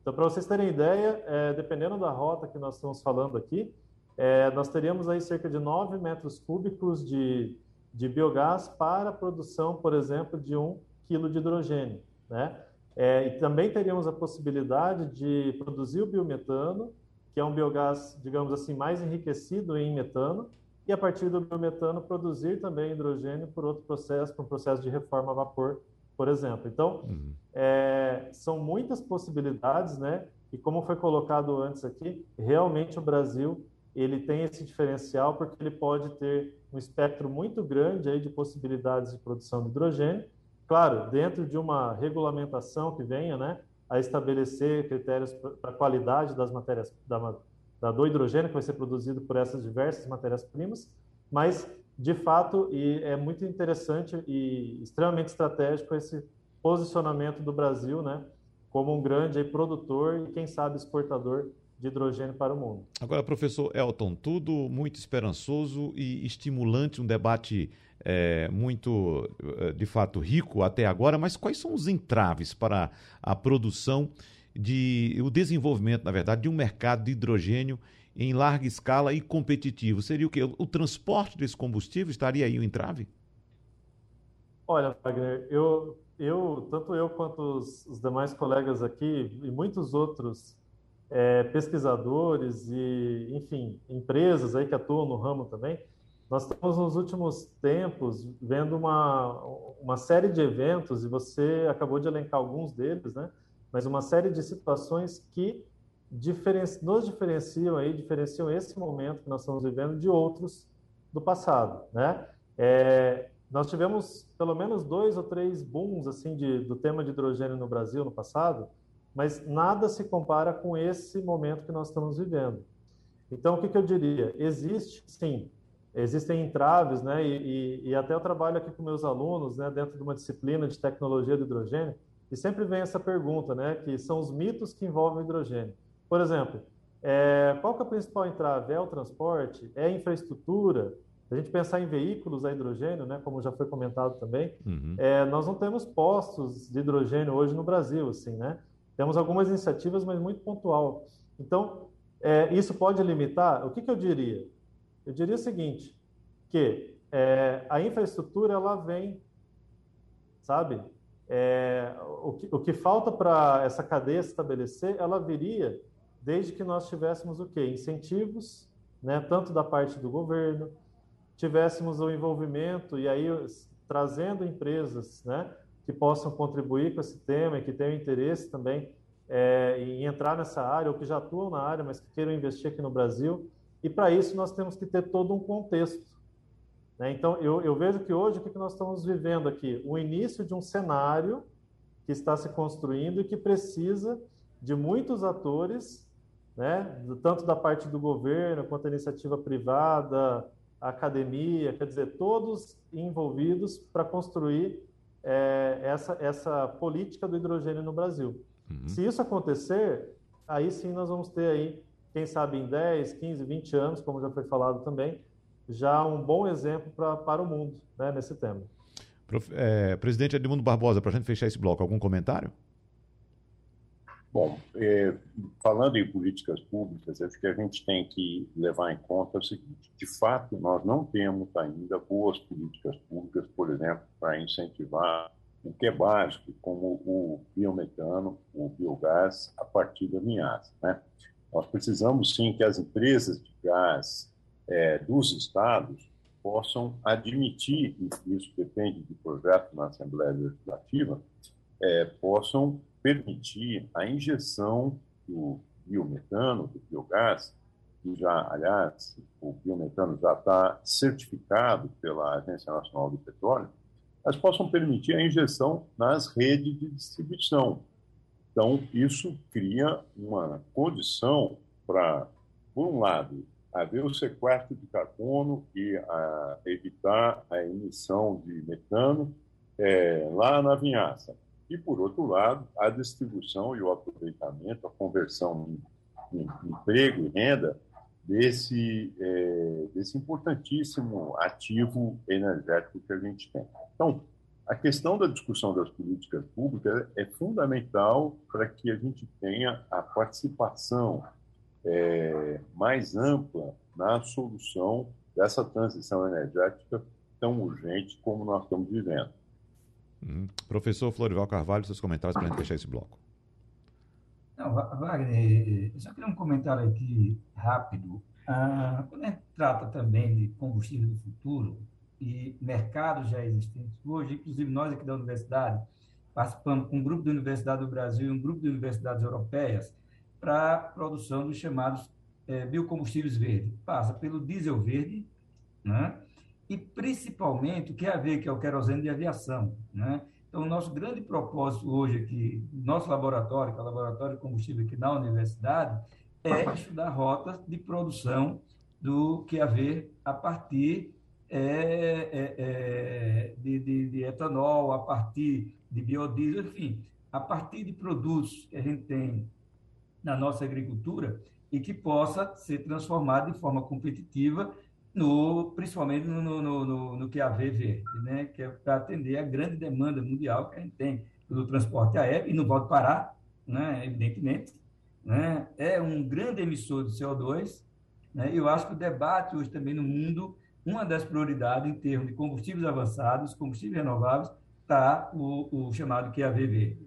Então, para vocês terem ideia, é, dependendo da rota que nós estamos falando aqui, é, nós teríamos aí cerca de 9 metros cúbicos de, de biogás para a produção, por exemplo, de um quilo de hidrogênio. Né? É, e também teríamos a possibilidade de produzir o biometano, que é um biogás, digamos assim, mais enriquecido em metano, e a partir do biometano produzir também hidrogênio por outro processo, por um processo de reforma a vapor, por exemplo. Então, uhum. é, são muitas possibilidades, né? E como foi colocado antes aqui, realmente o Brasil ele tem esse diferencial porque ele pode ter um espectro muito grande aí de possibilidades de produção de hidrogênio, claro, dentro de uma regulamentação que venha, né, a estabelecer critérios para a qualidade das matérias da, da, do hidrogênio que vai ser produzido por essas diversas matérias-primas, mas de fato e é muito interessante e extremamente estratégico esse posicionamento do Brasil, né, como um grande produtor e quem sabe exportador de hidrogênio para o mundo. Agora, professor Elton, tudo muito esperançoso e estimulante, um debate é, muito, é, de fato, rico até agora, mas quais são os entraves para a produção de o desenvolvimento, na verdade, de um mercado de hidrogênio em larga escala e competitivo? Seria o que? O transporte desse combustível estaria aí o entrave? Olha, Wagner, eu, eu tanto eu quanto os, os demais colegas aqui e muitos outros é, pesquisadores e, enfim, empresas aí que atuam no ramo também, nós estamos nos últimos tempos vendo uma, uma série de eventos, e você acabou de elencar alguns deles, né? Mas uma série de situações que diferenci nos diferenciam aí, diferenciam esse momento que nós estamos vivendo de outros do passado, né? É, nós tivemos pelo menos dois ou três booms assim de, do tema de hidrogênio no Brasil no passado, mas nada se compara com esse momento que nós estamos vivendo. Então, o que, que eu diria? Existe, sim, existem entraves, né? E, e, e, até eu trabalho aqui com meus alunos, né, dentro de uma disciplina de tecnologia do hidrogênio, e sempre vem essa pergunta, né, que são os mitos que envolvem o hidrogênio. Por exemplo, é, qual que é a principal entrave? É o transporte? É a infraestrutura? A gente pensar em veículos a hidrogênio, né, como já foi comentado também, uhum. é, nós não temos postos de hidrogênio hoje no Brasil, assim, né? Temos algumas iniciativas, mas muito pontual. Então, é, isso pode limitar? O que, que, eu diria? Eu diria o seguinte, que é, a infraestrutura, ela vem, sabe? É, o, que, o que falta para essa cadeia se estabelecer, ela viria desde que nós tivéssemos o quê? Incentivos, né, tanto da parte do governo, tivéssemos o envolvimento, e aí trazendo empresas, né, que possam contribuir com esse tema e que tenham interesse também é, em entrar nessa área ou que já atuam na área, mas que queiram investir aqui no Brasil. E para isso nós temos que ter todo um contexto. Né? Então eu, eu, vejo que hoje o que nós estamos vivendo aqui? O início de um cenário que está se construindo e que precisa de muitos atores, né? tanto da parte do governo quanto da iniciativa privada, a academia, quer dizer, todos envolvidos para construir é, essa, essa política do hidrogênio no Brasil. Uhum. Se isso acontecer, aí sim nós vamos ter aí, quem sabe em 10, 15, 20 anos, como já foi falado também, já um bom exemplo pra, para o mundo né, nesse tema. É, presidente Edmundo Barbosa, para a gente fechar esse bloco, algum comentário? Bom, é, falando em políticas públicas, acho que a gente tem que levar em conta o seguinte: de fato, nós não temos ainda boas políticas públicas, por exemplo, para incentivar o que é básico, como o biometano, o biogás, a partir da linhaça. Né? Nós precisamos sim que as empresas de gás é, dos estados possam admitir, e isso depende do projeto na Assembleia Legislativa, é, possam permitir a injeção do biometano, do biogás, que já, aliás, o biometano já está certificado pela Agência Nacional do Petróleo, mas possam permitir a injeção nas redes de distribuição. Então, isso cria uma condição para, por um lado, haver o sequestro de carbono e a, evitar a emissão de metano é, lá na vinhaça e, por outro lado, a distribuição e o aproveitamento, a conversão em, em emprego e renda desse, é, desse importantíssimo ativo energético que a gente tem. Então, a questão da discussão das políticas públicas é fundamental para que a gente tenha a participação é, mais ampla na solução dessa transição energética tão urgente como nós estamos vivendo. Hum. Professor Florival Carvalho, seus comentários para a gente fechar esse bloco. Não, Wagner, eu só queria um comentário aqui rápido. Ah, quando a gente trata também de combustível do futuro e mercados já existentes hoje, inclusive nós aqui da universidade, participamos com um grupo da Universidade do Brasil e um grupo de universidades europeias para a produção dos chamados é, biocombustíveis verdes. Passa pelo diesel verde, né? E principalmente o que é a ver, que é o querosene de aviação. Né? Então, o nosso grande propósito hoje aqui, nosso laboratório, que é o Laboratório de Combustível aqui na universidade, é estudar rotas de produção do que a ver a partir é, é, é, de, de, de, etanol, a partir de biodiesel, enfim, a partir de produtos que a gente tem na nossa agricultura e que possa ser transformado de forma competitiva no, principalmente no, no, no, no QAV verde, né? que é para atender a grande demanda mundial que a gente tem pelo transporte aéreo, e não pode parar, né? evidentemente. Né? É um grande emissor de CO2, né? eu acho que o debate hoje também no mundo, uma das prioridades em termos de combustíveis avançados, combustíveis renováveis, está o, o chamado QAV verde.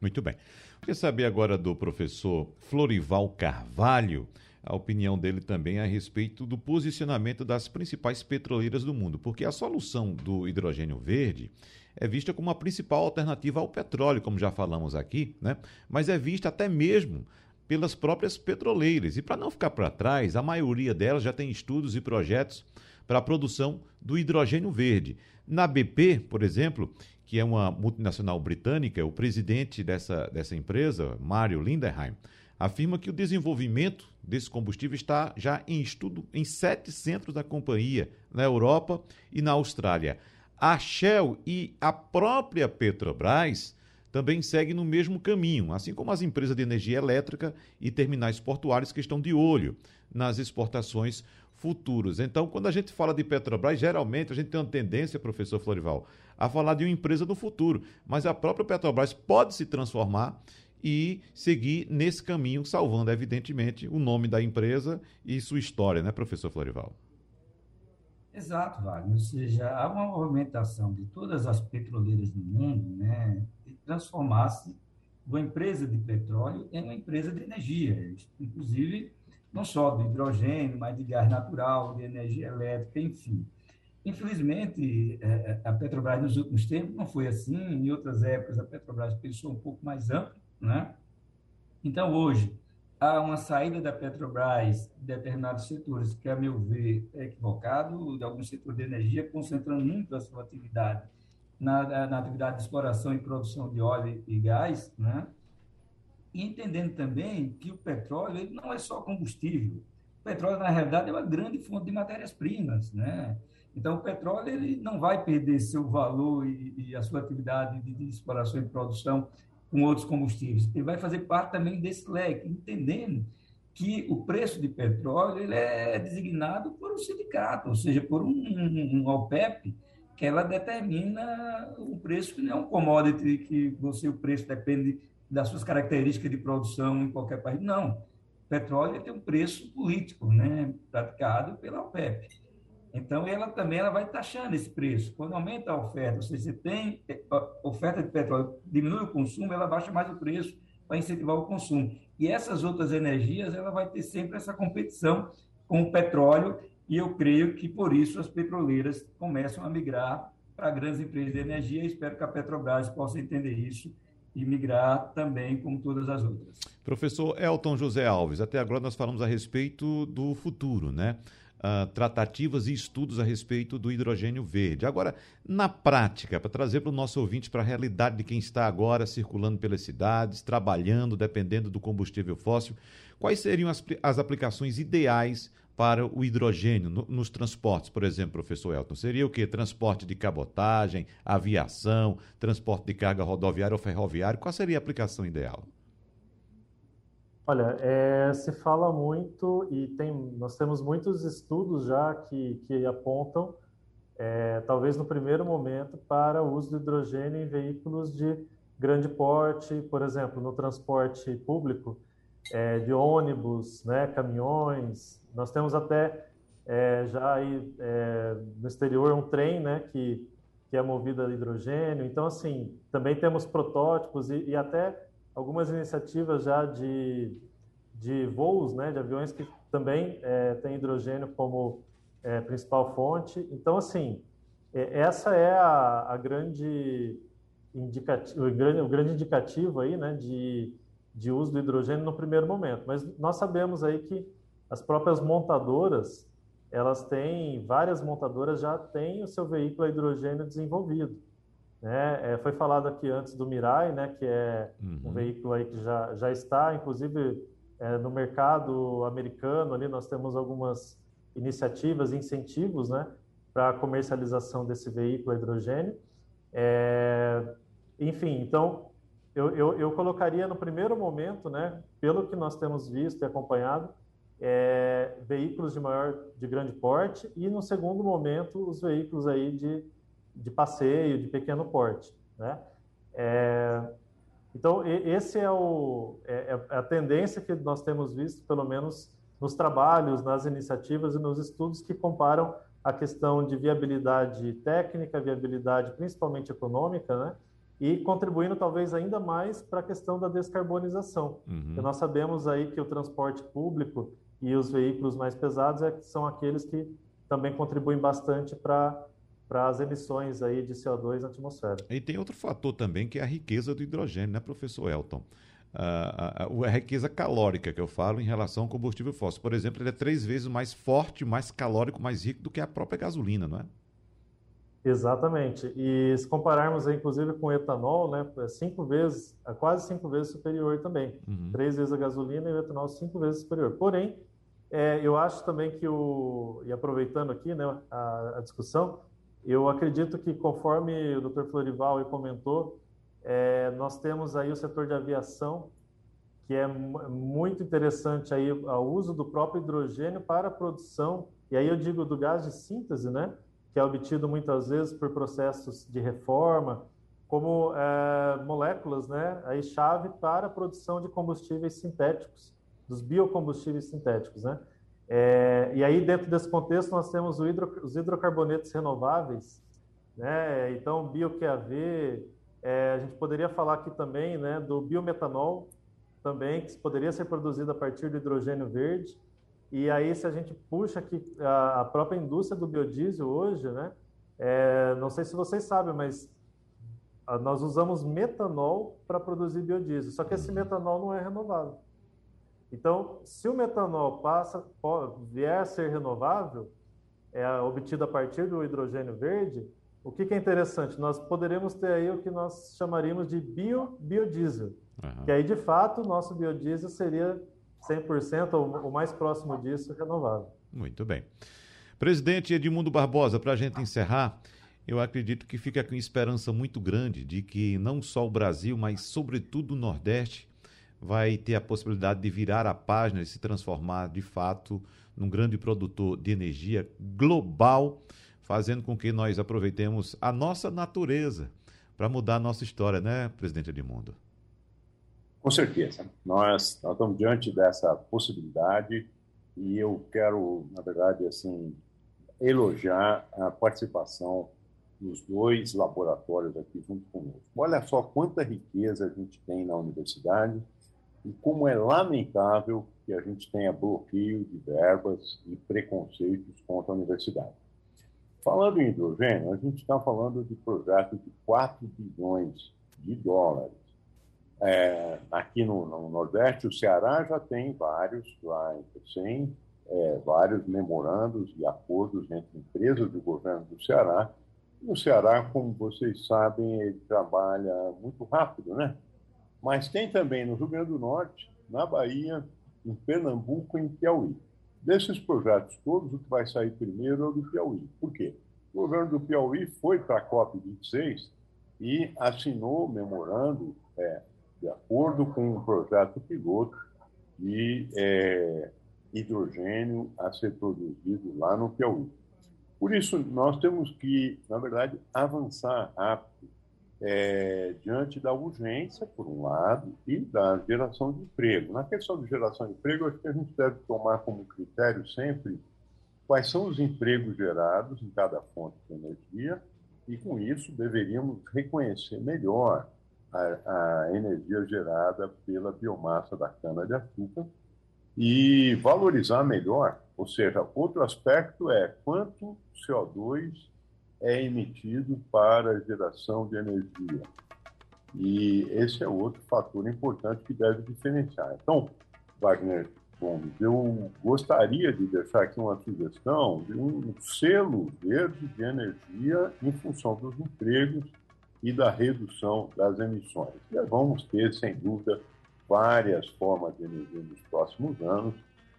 Muito bem. Queria saber agora do professor Florival Carvalho, a opinião dele também a respeito do posicionamento das principais petroleiras do mundo, porque a solução do hidrogênio verde é vista como a principal alternativa ao petróleo, como já falamos aqui, né? mas é vista até mesmo pelas próprias petroleiras. E para não ficar para trás, a maioria delas já tem estudos e projetos para a produção do hidrogênio verde. Na BP, por exemplo, que é uma multinacional britânica, o presidente dessa, dessa empresa, Mário Lindenheim, afirma que o desenvolvimento desse combustível está já em estudo em sete centros da companhia, na Europa e na Austrália. A Shell e a própria Petrobras também seguem no mesmo caminho, assim como as empresas de energia elétrica e terminais portuários que estão de olho nas exportações futuras. Então, quando a gente fala de Petrobras, geralmente a gente tem uma tendência, professor Florival, a falar de uma empresa do futuro, mas a própria Petrobras pode se transformar e seguir nesse caminho, salvando, evidentemente, o nome da empresa e sua história, né, professor Florival? Exato, Wagner. Ou seja, há uma movimentação de todas as petroleiras do mundo né, de transformar-se uma empresa de petróleo em uma empresa de energia, inclusive não só do hidrogênio, mas de gás natural, de energia elétrica, enfim. Infelizmente, é, é, a Petrobras nos últimos tempos não foi assim, em outras épocas a Petrobras pensou um pouco mais amplo, né? Então, hoje, há uma saída da Petrobras de determinados setores que, a meu ver, é equivocado, de algum setor de energia, concentrando muito a sua atividade na, na atividade de exploração e produção de óleo e gás, né? E entendendo também que o petróleo ele não é só combustível. O petróleo, na realidade, é uma grande fonte de matérias-primas, né? Então, o petróleo ele não vai perder seu valor e, e a sua atividade de, de exploração e produção com outros combustíveis. Ele vai fazer parte também desse leque, entendendo que o preço de petróleo ele é designado por um sindicato, ou seja, por um, um, OPEP, que ela determina o preço, que não é um commodity que você o preço depende das suas características de produção em qualquer país. Não. Petróleo tem um preço político, né, praticado pela OPEP. Então, ela também ela vai taxando esse preço. Quando aumenta a oferta, ou seja, você tem é, oferta de petróleo, diminui o consumo, ela baixa mais o preço para incentivar o consumo. E essas outras energias, ela vai ter sempre essa competição com o petróleo, e eu creio que por isso as petroleiras começam a migrar para grandes empresas de energia. Espero que a Petrobras possa entender isso e migrar também como todas as outras. Professor Elton José Alves, até agora nós falamos a respeito do futuro, né? Uh, tratativas e estudos a respeito do hidrogênio verde. Agora, na prática, para trazer para o nosso ouvinte para a realidade de quem está agora circulando pelas cidades, trabalhando, dependendo do combustível fóssil, quais seriam as, as aplicações ideais para o hidrogênio no, nos transportes, por exemplo, professor Elton? Seria o que? Transporte de cabotagem, aviação, transporte de carga rodoviária ou ferroviária? Qual seria a aplicação ideal? Olha, é, se fala muito e tem, nós temos muitos estudos já que, que apontam, é, talvez no primeiro momento, para o uso do hidrogênio em veículos de grande porte, por exemplo, no transporte público, é, de ônibus, né, caminhões. Nós temos até já aí, no exterior um trem, né, que, que é movido a hidrogênio. Então, assim, também temos protótipos e, e até algumas iniciativas já de, de voos, né, de aviões que também é, têm hidrogênio como é, principal fonte. Então, assim, é, essa é a, a grande indicativo, o grande, o grande indicativo aí, né, de, de uso do hidrogênio no primeiro momento. Mas nós sabemos aí que as próprias montadoras, elas têm, várias montadoras já têm o seu veículo a hidrogênio desenvolvido. Né? É, foi falado aqui antes do Mirai, né, que é uhum. um veículo aí que já, já está, inclusive, é, no mercado americano, ali nós temos algumas iniciativas, incentivos, né, para a comercialização desse veículo a hidrogênio. É, enfim, então, eu, eu, eu, colocaria no primeiro momento, né, pelo que nós temos visto e acompanhado, é, veículos de maior, de grande porte e no segundo momento os veículos aí de, de passeio, de pequeno porte, né? É, então esse é, o, é, é a tendência que nós temos visto, pelo menos nos trabalhos, nas iniciativas e nos estudos que comparam a questão de viabilidade técnica, viabilidade principalmente econômica, né? E contribuindo talvez ainda mais para a questão da descarbonização. Uhum. nós sabemos aí que o transporte público e os veículos mais pesados é, são aqueles que também contribuem bastante para para as emissões aí de CO2 na atmosfera. E tem outro fator também que é a riqueza do hidrogênio, né, professor Elton? a, a, a, riqueza calórica que eu falo em relação ao combustível fóssil. Por exemplo, ele é três vezes mais forte, mais calórico, mais rico do que a própria gasolina, não é? Exatamente. E se compararmos, inclusive, com o etanol, né, é cinco vezes, é quase cinco vezes superior também. Uhum. Três vezes a gasolina e o etanol cinco vezes superior. Porém, é, eu acho também que o e aproveitando aqui, né, a, a discussão, eu acredito que conforme o Dr. Florival comentou, é, nós temos aí o setor de aviação, que é muito interessante aí o uso do próprio hidrogênio para a produção, e aí eu digo do gás de síntese, né? Que é obtido muitas vezes por processos de reforma, como é, moléculas, né? Aí chave para a produção de combustíveis sintéticos, dos biocombustíveis sintéticos, né? É, e aí, dentro desse contexto, nós temos hidro, os hidrocarbonetos renováveis, né? Então, bio-QAV, é, a gente poderia falar aqui também né, do biometanol, também, que poderia ser produzido a partir do hidrogênio verde. E aí, se a gente puxa aqui a, a própria indústria do biodiesel hoje, né, é, não sei se vocês sabem, mas nós usamos metanol para produzir biodiesel, só que esse metanol não é renovável. Então, se o metanol passa, pode, vier a ser renovável, é obtido a partir do hidrogênio verde, o que, que, é interessante? Nós poderemos ter aí o que nós chamaríamos de bio, biodiesel, uhum. que aí, de fato, o nosso biodiesel seria 100% ou o mais próximo disso renovável. Muito bem. Presidente Edmundo Barbosa, para a gente encerrar, eu acredito que fica com esperança muito grande de que não só o Brasil, mas sobretudo o Nordeste, vai ter a possibilidade de virar a página e se transformar de fato num grande produtor de energia global fazendo com que nós aproveitemos a nossa natureza para mudar a nossa história, né, presidente Edmundo? Com certeza. Nós, nós estamos diante dessa possibilidade e eu quero, na verdade, assim, elogiar a participação dos dois laboratórios aqui junto conosco. Olha só quanta riqueza a gente tem na universidade e como é lamentável que a gente tenha bloqueio de verbas e preconceitos contra a universidade. Falando em hidrogênio, a gente está falando de projetos de 4 bilhões de dólares. É, aqui no, no, Nordeste, o Ceará já tem vários, lá em Pecém, é, vários memorandos e acordos entre empresas do governo do Ceará. E o Ceará, como vocês sabem, ele trabalha muito rápido, né? Mas tem também no Rio Grande do Norte, na Bahia, em Pernambuco e em Piauí. Desses projetos todos, o que vai sair primeiro é o do Piauí. Por quê? O governo do Piauí foi para a COP26 e assinou memorando é, de acordo com um projeto piloto de é, hidrogênio a ser produzido lá no Piauí. Por isso, nós temos que, na verdade, avançar rápido é, diante da urgência, por um lado, e da geração de emprego. Na questão de geração de emprego, acho que a gente deve tomar como critério sempre quais são os empregos gerados em cada fonte de energia e, com isso, deveríamos reconhecer melhor a, a energia gerada pela biomassa da cana-de-açúcar e valorizar melhor, ou seja, outro aspecto é quanto CO2 é emitido para a geração de energia. E esse é outro fator importante que deve diferenciar. Então, Wagner Gomes, eu gostaria de deixar aqui uma sugestão de um selo verde de energia em função dos empregos e da redução das emissões. E vamos ter, sem dúvida, várias formas de energia nos próximos anos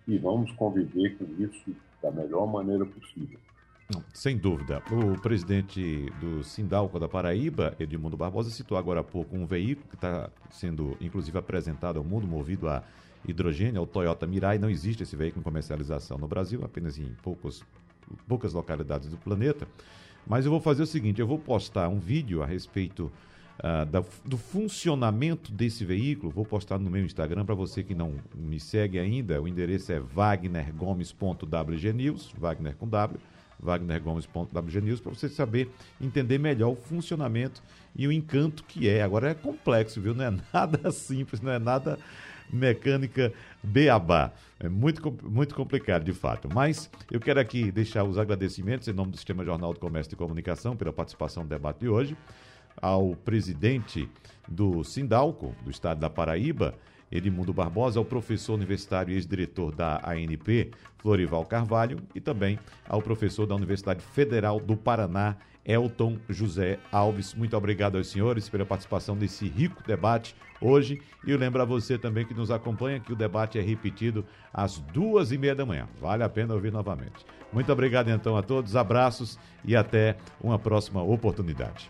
e vamos conviver com isso da melhor maneira possível. Sem dúvida. O presidente do Sindalco da Paraíba, Edmundo Barbosa, citou agora há pouco um veículo que está sendo, inclusive, apresentado ao mundo, movido a hidrogênio, é o Toyota Mirai. Não existe esse veículo em comercialização no Brasil, apenas em poucos, poucas localidades do planeta. Mas eu vou fazer o seguinte: eu vou postar um vídeo a respeito uh, da, do funcionamento desse veículo. Vou postar no meu Instagram para você que não me segue ainda. O endereço é wagnergomes.wgnews, Wagner com W, wagnergomes.wgnews, para você saber entender melhor o funcionamento e o encanto que é. Agora é complexo, viu? Não é nada simples, não é nada mecânica beabá. É muito, muito complicado, de fato. Mas eu quero aqui deixar os agradecimentos em nome do Sistema Jornal do Comércio e Comunicação pela participação no debate de hoje, ao presidente do Sindalco, do estado da Paraíba, Edmundo Barbosa, ao professor universitário e ex-diretor da ANP, Florival Carvalho, e também ao professor da Universidade Federal do Paraná, Elton José Alves. Muito obrigado aos senhores pela participação nesse rico debate hoje. E lembro a você também que nos acompanha que o debate é repetido às duas e meia da manhã. Vale a pena ouvir novamente. Muito obrigado então a todos, abraços e até uma próxima oportunidade.